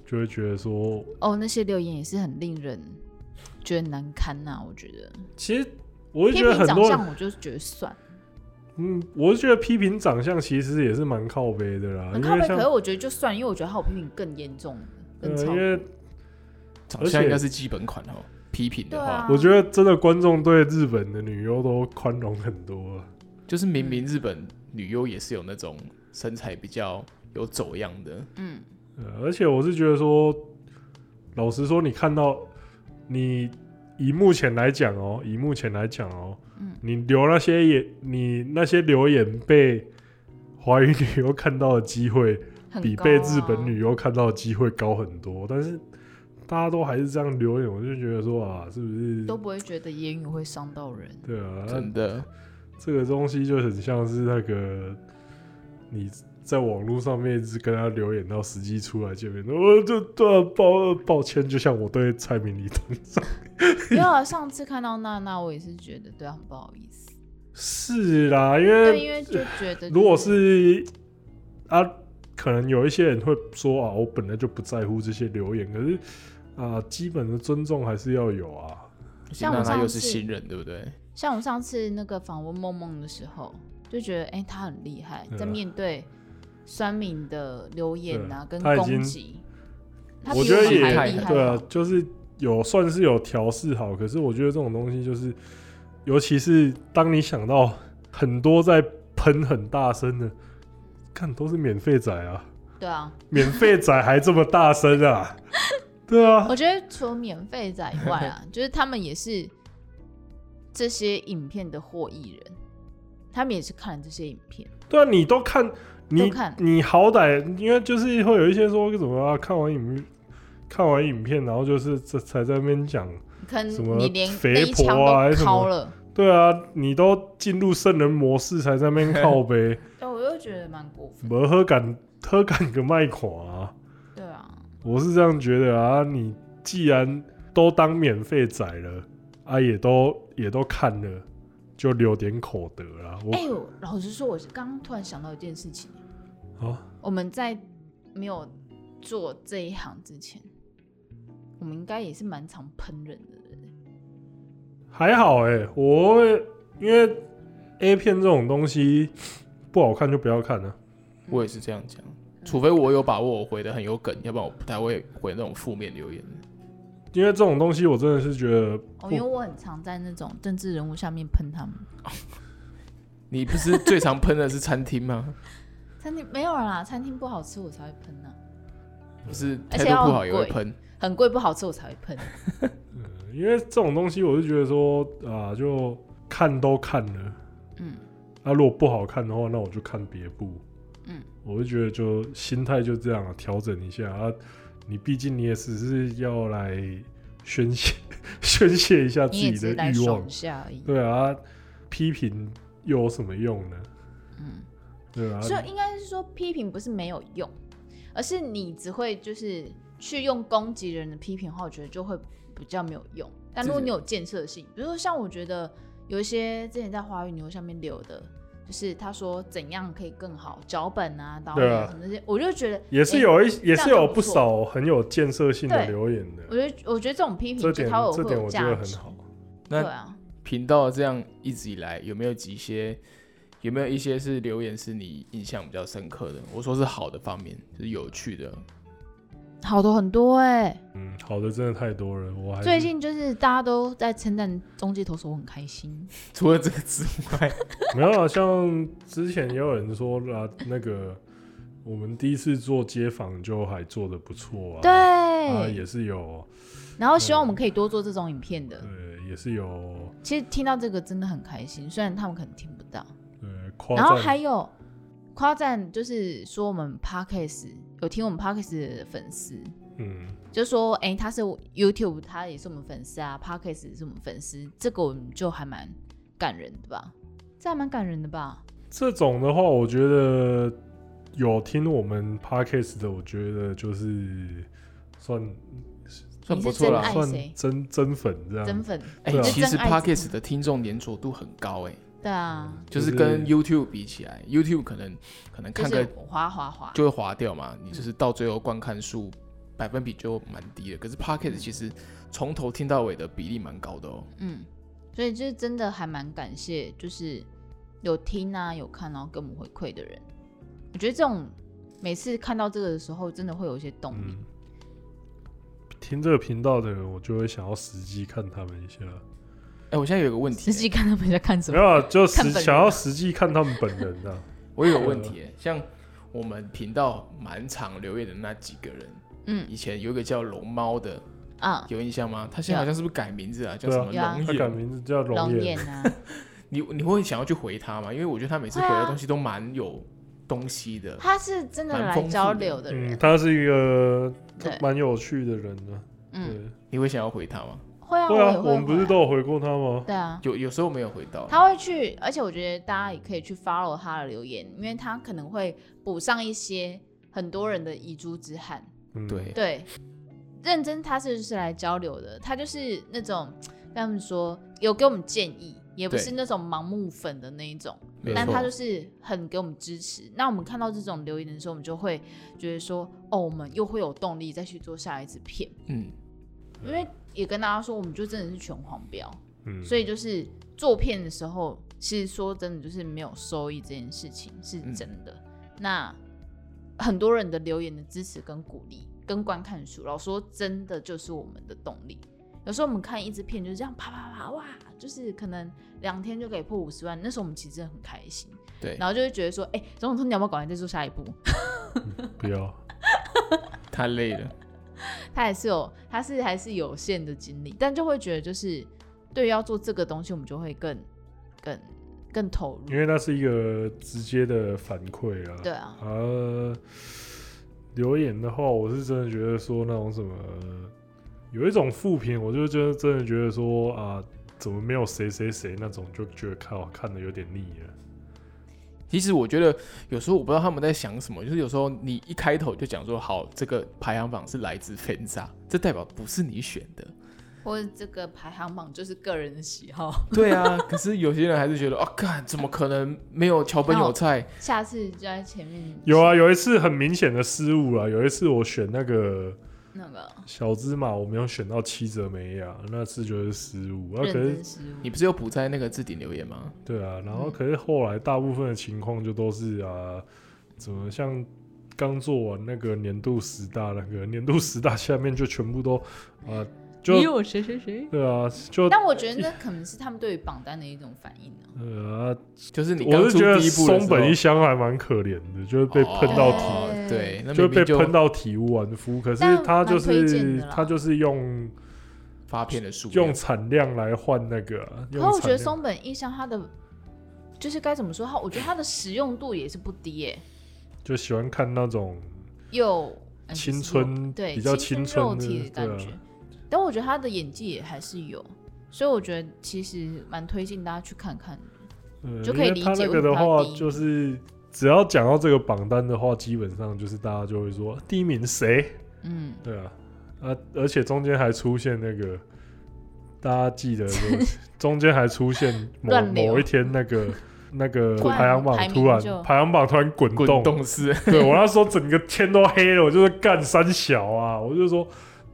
就会觉得说，哦，那些留言也是很令人觉得难堪呐、我觉得其实我会批觉得长相，很多，我就觉得算嗯，我是觉得批评长相其实也是蛮靠背的啦，很靠背，可是我觉得就算，因为我觉得他有批评更严重、更呃，因为长相应该是基本款哦。批评的话，啊。我觉得真的观众对日本的女优都宽容很多了。就是明明日本女优也是有那种身材比较有走样的，嗯，呃，而且我是觉得说，老实说，你看到你以目前来讲哦，以目前来讲哦，嗯。你留那些也，你那些留言被华语女优看到的机会，比被日本啊女优看到的机会高很多。但是大家都还是这样留言，我就觉得说啊，是不是都不会觉得言语会伤到人？对啊，真的，这个东西就很像是那个你在网络上面一直跟他留言，到实际出来见面，我就对抱抱歉，就像我对蔡明里同上。没有啊，上次看到娜娜，我也是觉得对她很不好意思。是啦，因为因为就觉得、就是，如果是啊，可能有一些人会说啊，我本来就不在乎这些留言，可是啊，基本的尊重还是要有啊。像我上次又是新人，对不对？像我上次那个访问梦梦的时候，就觉得哎、欸，他很厉害，在面对酸敏的留言啊跟攻击，我觉得也对啊，就是有算是有调试好，可是我觉得这种东西就是。尤其是当你想到很多在喷很大声的，看都是免费仔啊，对啊，免费仔还这么大声啊，对啊。我觉得除了免费仔以外啊，就是他们也是这些影片的获益人，他们也是看了这些影片。对啊，你都看，你都看你好歹因为就是会有一些说怎么啊，看完影看完影片，然后就是这才在那边讲。什么肥婆啊，还是什么？对啊，你都进入圣人模式才在那边靠呗。对，我又觉得蛮过分。没喝敢喝敢个卖垮啊？我是这样觉得啊。你既然都当免费仔了，啊，也都也都看了，就留点口德啦。哎呦，老实说，我是刚刚突然想到一件事情。啊，我们在没有做这一行之前，我们应该也是蛮常喷人的。还好哎、欸，我会因为 A 片这种东西不好看就不要看了、啊。我也是这样讲，除非我有把握我回的很有梗，要不然我不太会回那种负面留言。因为这种东西我真的是觉得，哦，因为我很常在那种政治人物下面喷他们。你不是最常喷的是餐厅吗？餐厅没有啦，餐厅不好吃我才会喷呢、啊。不是态度不好也会喷，很贵不好吃我才会喷。因为这种东西，我是觉得说啊，就看都看了，嗯，那、啊、如果不好看的话，那我就看别部，嗯，我就觉得就心态就这样啊，调整一下啊。你毕竟你也只是要来宣泄 宣泄一下自己的欲望，对啊，批评又有什么用呢？嗯，对啊，所以应该是说批评不是没有用，而是你只会就是去用攻击人的批评的话，我觉得就会。比较没有用，但如果你有建设性，比如说像我觉得有一些之前在华语牛下面留的，就是他说怎样可以更好，脚本啊、导演什么这些，我就觉得也是有一也是有不少很有建设性的留言的。我觉得我觉得这种批评，这点这点我觉得很好。那对啊，频道这样一直以来有没有几些有没有一些是留言是你印象比较深刻的？我说是好的方面，就是有趣的。好的很多哎、欸，嗯，好的真的太多了。我还最近就是大家都在称赞中介投手，我很开心。除了这个之外，没有啊。像之前也有人说啊，那个我们第一次做街访就还做的不错啊。对啊，也是有。然后希望我们可以多做这种影片的。对，也是有。其实听到这个真的很开心，虽然他们可能听不到。对，然后还有夸赞，就是说我们 Podcast。有听我们 Podcast 的粉丝，嗯，就说，哎、欸，他是 YouTube，他也是我们粉丝啊，Podcast 也是我们粉丝，这个我们就还蛮感人的吧？这还蛮感人的吧？这种的话，我觉得有听我们 Podcast 的，我觉得就是算算不错啦，算真真粉这样，真粉。哎、欸，其实 Podcast 的听众粘着度很高、欸，哎。对啊，就是跟 YouTube 比起来，YouTube 可能可能看个滑滑滑就会滑掉嘛，你就是到最后观看数百分比就蛮低的。可是 Podcast 其实从头听到尾的比例蛮高的哦。嗯，所以就是真的还蛮感谢，就是有听啊有看然后跟我们回馈的人。我觉得这种每次看到这个的时候，真的会有一些动力。嗯，听这个频道的人，我就会想要实际看他们一下。哎、欸，我现在有个问题、欸，实际看他们在看什么？没有、啊，就实想要实际看他们本人 的、啊。我有个问题、欸，像我们频道满场留言的那几个人，嗯，以前有一个叫龙猫的啊，有印象吗？他现在好像是不是改名字啊？叫什么龙眼？他改名字叫龙眼啊。你你会想要去回他吗？因为我觉得他每次回的东西都蛮有东西的。他是真的来交流的人，嗯、他是一个蛮有趣的人的。嗯，你会想要回他吗？会啊，我，我们不是都有回过他吗？对啊，有有时候没有回到，他会去，而且我觉得大家也可以去 follow 他的留言，因为他可能会补上一些很多人的遗珠之憾。嗯、对对，认真他是就是来交流的，他就是那种跟他们说有给我们建议。也不是那种盲目粉的那一种，但他就是很给我们支持。那我们看到这种留言的时候，我们就会觉得说，哦，我们又会有动力再去做下一次片。嗯，因为也跟大家说，我们就真的是全黄标，嗯，所以就是做片的时候，其实说真的就是没有收益这件事情是真的。嗯、那很多人的留言的支持跟鼓励跟观看数，老说真的就是我们的动力。有时候我们看一支片就是这样啪啪啪哇，就是可能两天就可以破五十万，那时候我们其实真的很开心。对，然后就会觉得说，哎、欸，总统说你要不要赶快再做下一步？嗯、不要，太累了。他还是有，他是还是有限的精力，但就会觉得就是对于要做这个东西，我们就会更更更投入，因为那是一个直接的反馈啊。对啊。呃，留言的话，我是真的觉得说那种什么。有一种负评，我就觉得真的觉得说啊，怎么没有谁谁谁那种，就觉得看看的有点腻了。其实我觉得有时候我不知道他们在想什么，就是有时候你一开头就讲说好，这个排行榜是来自 FANZA，这代表不是你选的，或者这个排行榜就是个人的喜好。对啊，可是有些人还是觉得啊，看怎么可能没有桥本有菜？下次就在前面。有啊，有一次很明显的失误啊，有一次我选那个。那个小芝麻我没有选到七折美雅，那次就是失误。啊，可是你不是有补在那个置顶留言吗？对啊，然后可是后来大部分的情况就都是啊，怎么像刚做完那个年度十大那个年度十大下面就全部都啊。就你有谁谁谁？对啊，就但我觉得那可能是他们对于榜单的一种反应呢、啊。呃、啊，就是你我是觉得松本一香还蛮可怜的，就是被喷到体，哦、对，就被喷到体无完肤。可是他就是他就是用发片的数用产量来换那个、啊。然后我觉得松本一香它的就是该怎么说？他我觉得它的实用度也是不低耶、欸。就喜欢看那种又青春对比较青春肉体的感觉。但我觉得他的演技也还是有，所以我觉得其实蛮推荐大家去看看的，嗯、就可以理解他。他那个的话，就是只要讲到这个榜单的话，基本上就是大家就会说第一名谁？嗯，对啊，啊，而且中间还出现那个，大家记得，中间还出现某某一天那个 那个排行榜突然排行榜突然滚动，动是对我那时候整个天都黑了，我就是干三小啊，我就说。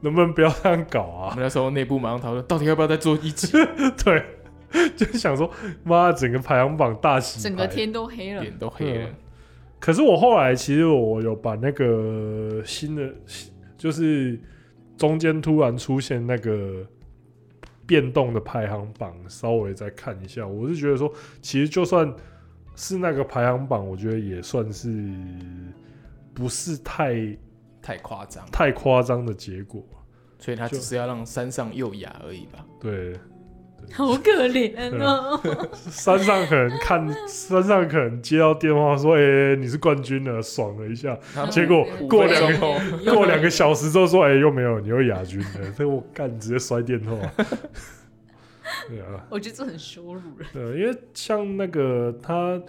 能不能不要这样搞啊？我们那时候内部马上讨论，到底要不要再做一集？对，就想说，妈，整个排行榜大洗，整个天都黑了，脸都黑了。可是我后来其实我有把那个新的，就是中间突然出现那个变动的排行榜，稍微再看一下。我是觉得说，其实就算是那个排行榜，我觉得也算是不是太。太夸张，太夸张的结果，所以他只是要让山上幼雅而已吧？对，对好可怜哦。山上可能看，山上可能接到电话说：“哎、欸，你是冠军了，爽了一下。”结果过两个 过两个小时之后说：“哎、欸，又没有，你又亚军了。”所以我干，直接摔电话。对啊，我觉得这很羞辱人。对，因为像那个他。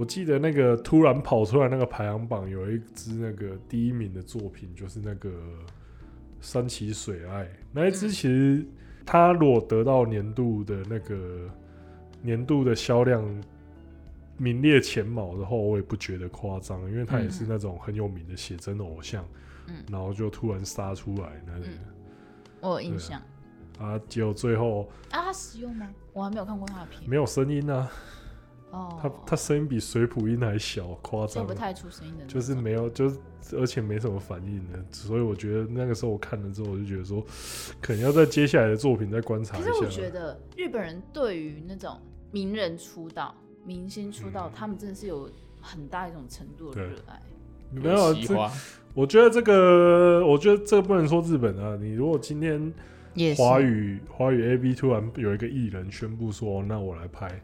我记得那个突然跑出来那个排行榜，有一支那个第一名的作品，就是那个山崎水爱那一支。其实他如果得到年度的那个年度的销量名列前茅的话，我也不觉得夸张，因为他也是那种很有名的写真偶像。嗯然后就突然杀出来那个，我有印象啊。结果最后啊，他使用吗？我还没有看过他的片，没有声音啊。哦，他他声音比水普音还小，夸张，不太出声音的，就是没有，就是而且没什么反应的，所以我觉得那个时候我看了之后，我就觉得说，可能要在接下来的作品再观察一下。可是我觉得日本人对于那种名人出道、明星出道，嗯、他们真的是有很大一种程度的热爱。没有，这我觉得这个，我觉得这个不能说日本啊。你如果今天华语华语 A B 突然有一个艺人宣布说，那我来拍。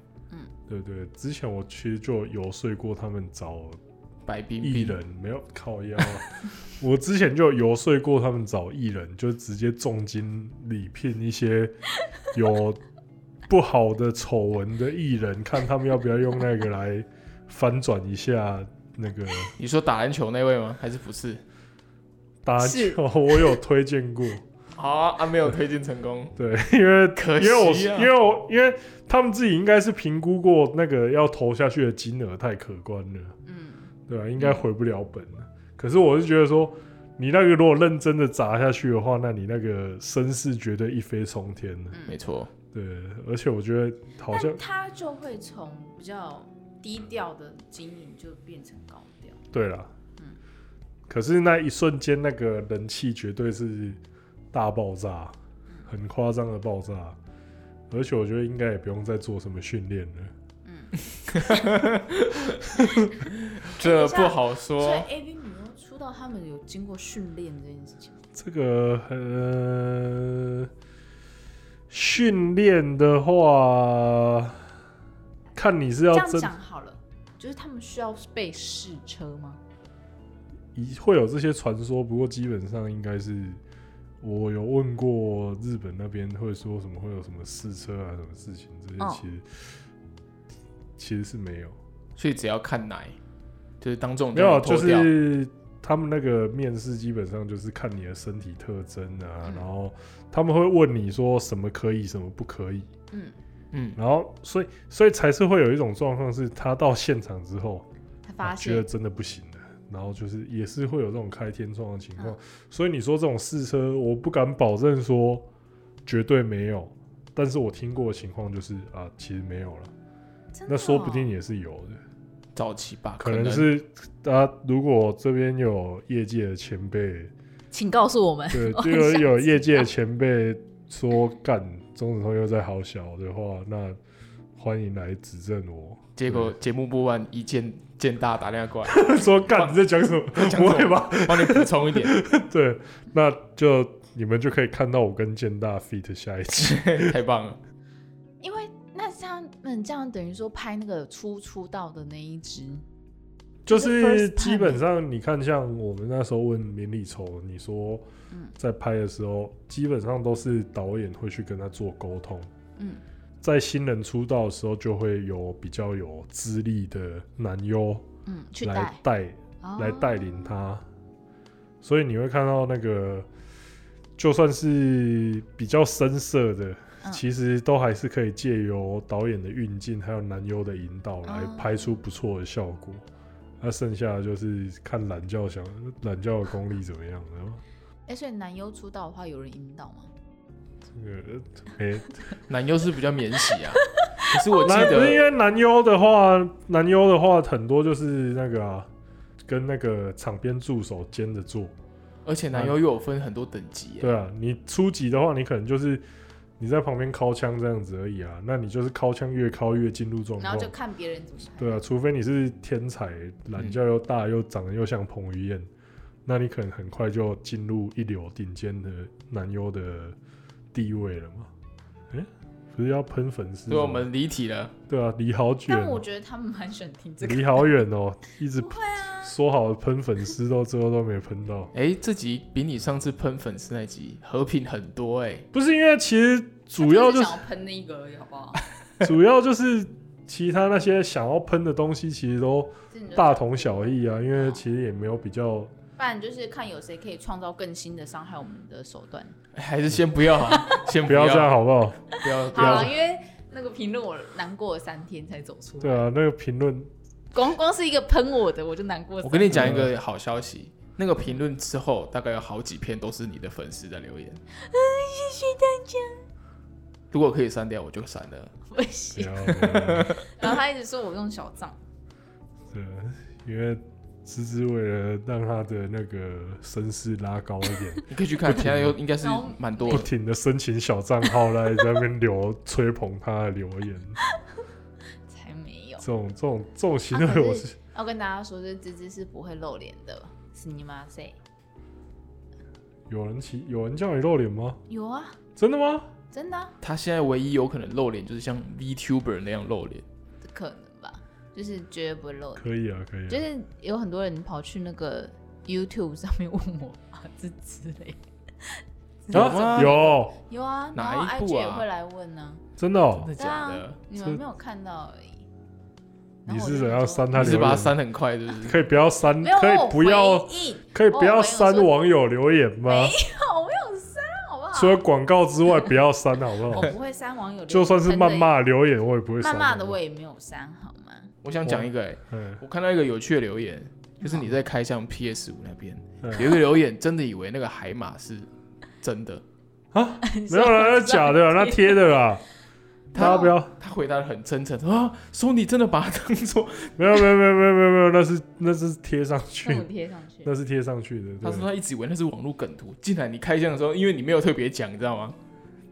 对对，之前我其实就游说过他们找白冰艺人没有靠腰、啊。我之前就游说过他们找艺人，就直接重金礼聘一些有不好的丑闻的艺人，看他们要不要用那个来翻转一下那个。你说打篮球那位吗？还是不是？打篮球我有推荐过。好啊，啊没有推进成功。对，因为可惜、啊、因为我因为我因为他们自己应该是评估过那个要投下去的金额太可观了，嗯，对啊？应该回不了本了。嗯、可是我是觉得说，你那个如果认真的砸下去的话，那你那个声势绝对一飞冲天了。嗯、没错，对，而且我觉得好像他就会从比较低调的经营就变成高调。对啦，嗯，可是那一瞬间那个人气绝对是。大爆炸，很夸张的爆炸，而且我觉得应该也不用再做什么训练了。嗯，这不好说。所以 AV 女优出道，他们有经过训练这件事情？这个呃，训练的话，看你是要这样讲好了，就是他们需要被试车吗？会有这些传说，不过基本上应该是。我有问过日本那边会说什么会有什么试车啊，什么事情这些其实、哦、其实是没有，所以只要看奶，就是当众没有，就是他们那个面试基本上就是看你的身体特征啊，嗯、然后他们会问你说什么可以，什么不可以，嗯。嗯，然后所以所以才是会有一种状况是他到现场之后，他发现、啊、觉得真的不行。然后就是也是会有这种开天窗的情况，嗯、所以你说这种试车，我不敢保证说绝对没有，但是我听过的情况就是啊，其实没有了，哦、那说不定也是有的，早期吧，可能是大家如果这边有业界的前辈，请告诉我们，对，就有有业界的前辈说干中指通又在好小的话，那欢迎来指正我。结果节目播完一见。见大打电话过来 说：“干，你在讲什么？不会吧？帮你补充一点。对，那就你们就可以看到我跟建大 feat 下一期，太棒了。因为那这样，嗯，这样等于说拍那个初出道的那一支，就是基本上你看，像我们那时候问明理筹，你说在拍的时候，基本上都是导演会去跟他做沟通。嗯。在新人出道的时候，就会有比较有资历的男优，嗯，来带来带领他，所以你会看到那个，就算是比较深色的，其实都还是可以借由导演的运镜，还有男优的引导来拍出不错的效果。那剩下的就是看懒觉想懒觉的功力怎么样了。哎，所以男优出道的话，有人引导吗？呃，哎，男优是比较免洗啊。可是我记得，因为男优的话，男优的话很多就是那个啊，跟那个场边助手兼着做。而且男优又有分很多等级。对啊，你初级的话，你可能就是你在旁边敲枪这样子而已啊。那你就是敲枪越敲越进入状况，然后就看别人怎么。对啊，除非你是天才，懒觉又大又长得又像彭于晏，那你可能很快就进入一流顶尖的男优的。地位了吗？哎、欸，不是要喷粉丝？对，我们离题了。对啊，离好远。但我觉得他们蛮喜欢听这个。离好远哦，一直说好喷粉丝，到最后都没喷到。哎、欸，这集比你上次喷粉丝那集和平很多哎、欸。不是因为其实主要就是喷那一个而已，好不好？主要就是其他那些想要喷的东西，其实都大同小异啊。因为其实也没有比较。不然就是看有谁可以创造更新的伤害我们的手段，还是先不要啊，先不要这样好不好？不要，好了，因为那个评论我难过了三天才走出来。对啊，那个评论光光是一个喷我的，我就难过。我跟你讲一个好消息，那个评论之后大概有好几篇都是你的粉丝在留言。嗯，谢谢大家。如果可以删掉，我就删了。不行。然后他一直说我用小账。对，因为。只是为了让他的那个声势拉高一点，你可以去看，其他有应该是蛮多，不停的申请小账号来在那边留吹捧他的留言，才没有这种这种这种行为，我是要跟大家说，这芝芝是不会露脸的，是你妈？谁？有人提，有人叫你露脸吗？有啊，真的吗？真的。他现在唯一有可能露脸，就是像 VTuber 那样露脸，可能吧。就是绝对不会漏。可以啊，可以啊。就是有很多人跑去那个 YouTube 上面问我啊，这之类。有吗？有有啊，哪一部啊？然后 IG 也会来问呢。真的哦？真的假的？你们没有看到而已。你是想要删他？你是把它删很快，是不是？可以不要删，可以不要，可以不要删网友留言吗？没有，我没有删，好不好？除了广告之外，不要删，好不好？我不会删网友留言，就算是谩骂留言，我也不会删。谩骂的我也没有删，好吗？我想讲一个，哎，我看到一一个有趣的留言，就是你在开箱 PS 五那边有一个留言，真的以为那个海马是真的啊？没有啦，那假的，那贴的啦。他不要，他回答的很真诚啊，说你真的把它当做没有没有没有没有没有没有，那是那是贴上去，贴上去，那是贴上去的。他说他一直以为那是网络梗图，竟然你开箱的时候，因为你没有特别讲，你知道吗？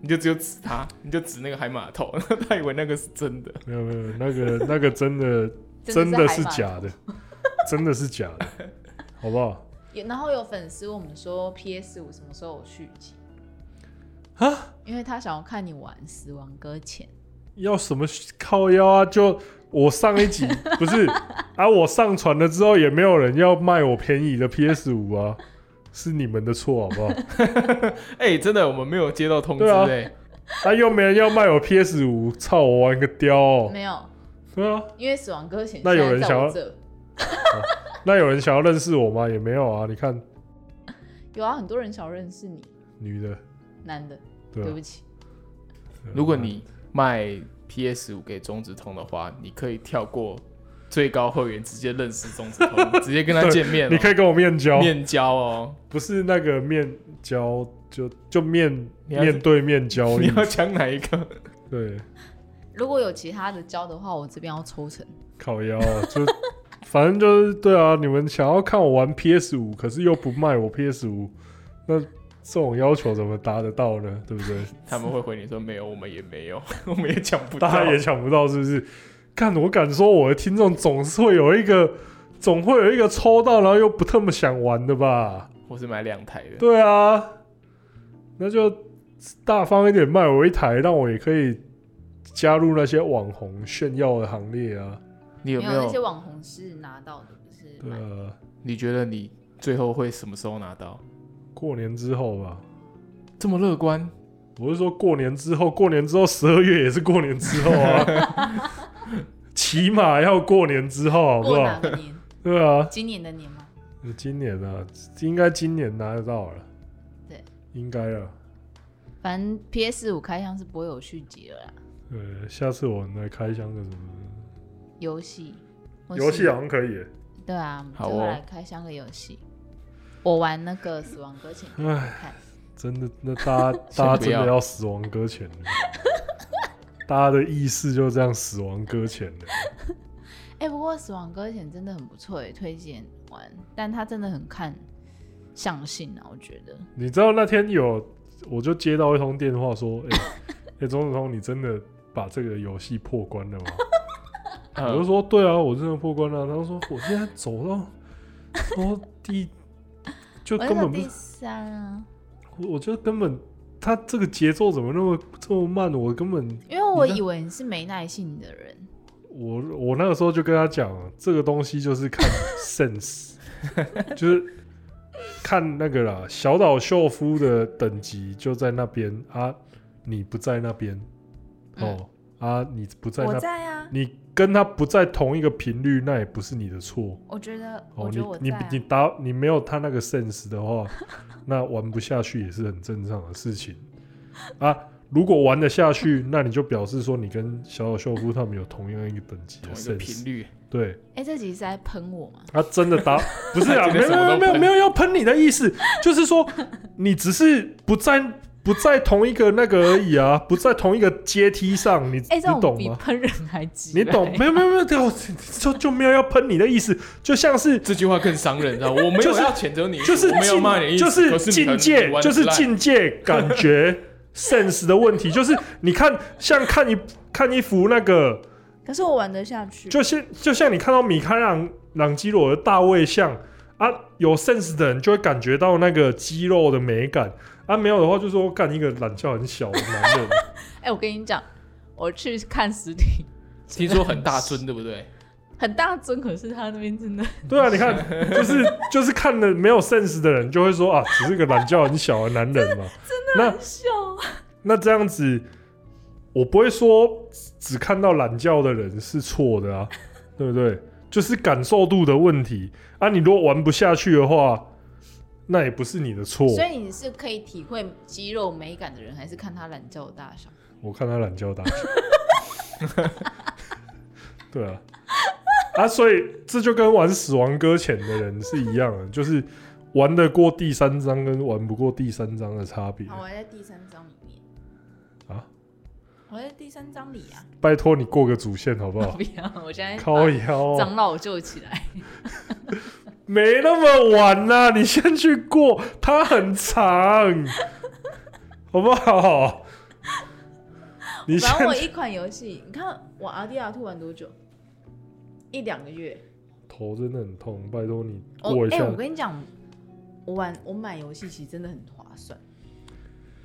你就只有指他，你就指那个海马头，他以为那个是真的。没有没有，那个 那个真的真的是假的，真的是假的，好不好？然后有粉丝问我们说，PS 五什么时候有续集？啊！因为他想要看你玩《死亡搁浅》，要什么靠腰啊？就我上一集不是 啊？我上传了之后也没有人要卖我便宜的 PS 五啊，是你们的错好不好？哎、欸，真的，我们没有接到通知哎、欸，啊，啊又没人要卖我 PS 五，操我玩个雕哦！没有，对啊，因为《死亡搁浅》那有人想要、啊，那有人想要认识我吗？也没有啊，你看，有啊，很多人想要认识你，女的。男的，对，不起。如果你卖 PS 五给中指通的话，你可以跳过最高会员，直接认识钟子通，直接跟他见面。你可以跟我面交，面交哦，不是那个面交，就就面面对面交。你要讲哪一个？对，如果有其他的交的话，我这边要抽成。烤腰，就 反正就是对啊，你们想要看我玩 PS 五，可是又不卖我 PS 五，那。这种要求怎么达得到呢？对不对？他们会回你说没有，我们也没有，我们也抢不到，大家也抢不到，是不是？看我敢说，我的听众总是会有一个，总会有一个抽到，然后又不特么想玩的吧？我是买两台的？对啊，那就大方一点卖我一台，让我也可以加入那些网红炫耀的行列啊！你有没有那些网红是拿到的？不是？对啊，你觉得你最后会什么时候拿到？过年之后吧，这么乐观？我是说过年之后，过年之后十二月也是过年之后啊，起码要过年之后，好不好？过哪个年？对啊，今年的年吗？今年啊，应该今年拿得到了。对，应该了。反正 PS 五开箱是不会有续集了啦。对，下次我们来开箱个什么游戏？游戏好像可以。对啊，我们就来开箱个游戏。我玩那个死亡搁浅，哎，真的，那大家大家真的要死亡搁浅了，大家的意识就这样死亡搁浅了。哎，不过死亡搁浅真的很不错哎，推荐玩，但他真的很看相信啊，我觉得。你知道那天有，我就接到一通电话说，哎，哎，钟子通，你真的把这个游戏破关了吗？我就说，对啊，我真的破关了。他说，我现在走到说第。就根本不是三啊！我我觉得根本他这个节奏怎么那么这么慢？我根本因为我以为你是没耐性的人。我我那个时候就跟他讲，这个东西就是看 sense，就是看那个啦。小岛秀夫的等级就在那边啊，你不在那边哦、嗯、啊，你不在那，我在啊，你。跟他不在同一个频率，那也不是你的错。我觉得，哦，你你你打你没有他那个 sense 的话，那玩不下去也是很正常的事情啊。如果玩得下去，那你就表示说你跟小小秀夫他们有同样一个等级的 sense 频率。对，哎、欸，这集是在喷我吗？他真的打不是啊，没有没有没有没有要喷你的意思，就是说你只是不在。不在同一个那个而已啊，不在同一个阶梯上，你、欸、你懂吗？喷人还急，你懂？没有没有没有，就就没有要喷你的意思，就像是这句话更伤人，知道吗？我没有要谴责你，就是没有骂你的意思，就是境界，就是境界感觉 sense 的问题，就是你看像看一看一幅那个，可是我玩得下去，就像就像你看到米开朗朗基罗的大卫像啊，有 sense 的人就会感觉到那个肌肉的美感。啊，没有的话，就说干一个懒觉很小的男人。哎、欸，我跟你讲，我去看实体，听说很大尊，对不对？很大尊，可是他那边真的。对啊，你看，就是就是看了没有 sense 的人就会说啊，只是个懒觉很小的男人嘛。真的很小。那这样子，我不会说只看到懒觉的人是错的啊，对不对？就是感受度的问题啊。你如果玩不下去的话，那也不是你的错。所以你是可以体会肌肉美感的人，还是看他懒觉的大小？我看他懒觉大小。对啊。啊，所以这就跟玩死亡搁浅的人是一样的，就是玩得过第三章跟玩不过第三章的差别。好，我还在第三章里面。啊？我在第三章里啊。拜托你过个主线好不好？不要，我现在靠腰长老救起来。没那么晚呐，你先去过，它很长，好不好？你玩我一款游戏，你看我 RDR2 玩多久？一两个月，头真的很痛，拜托你过一下。哎、哦欸，我跟你讲，我玩我买游戏其实真的很划算，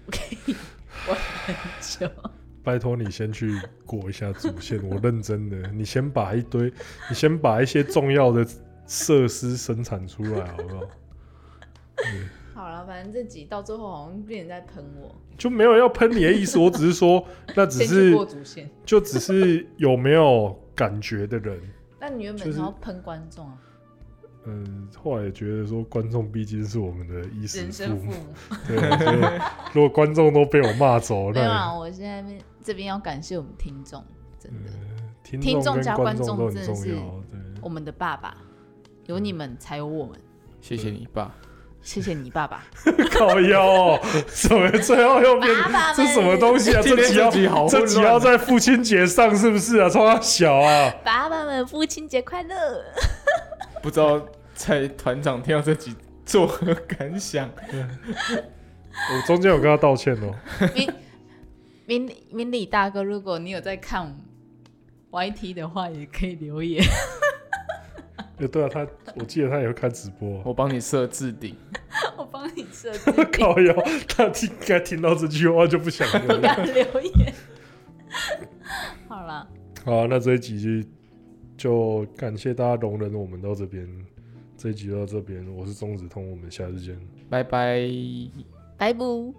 我可以玩很久。拜托你先去过一下主线，我认真的，你先把一堆，你先把一些重要的设施生产出来，好不好？好了，反正这集到最后好像变成在喷我，就没有要喷你的意思，我只是说，那只是过主线，就只是有没有感觉的人。那你原本是要喷观众啊？嗯，后来也觉得说观众毕竟是我们的衣食父母，对，所以如果观众都被我骂走，那没有啊！我现在这边要感谢我们听众，真的，嗯、听众加观众都很重要，我们的爸爸，有你们才有我们。谢谢你爸，谢谢你爸爸。靠腰、喔，什么最后又变？这什么东西啊？这集要这集要在父亲节上是不是啊？从他小啊，爸爸们父亲节快乐。不知道在团长听到这集作何感想？我中间有跟他道歉哦。明明明理大哥，如果你有在看 YT 的话，也可以留言。哎，对啊，他我记得他也会开直播，我帮你设置顶，我帮你设置。靠腰，他听应该听到这句话就不想不敢留言。好了，好，那这一集就就感谢大家容忍我们到这边，这一集到这边，我是钟子通，我们下次见，拜拜，拜不。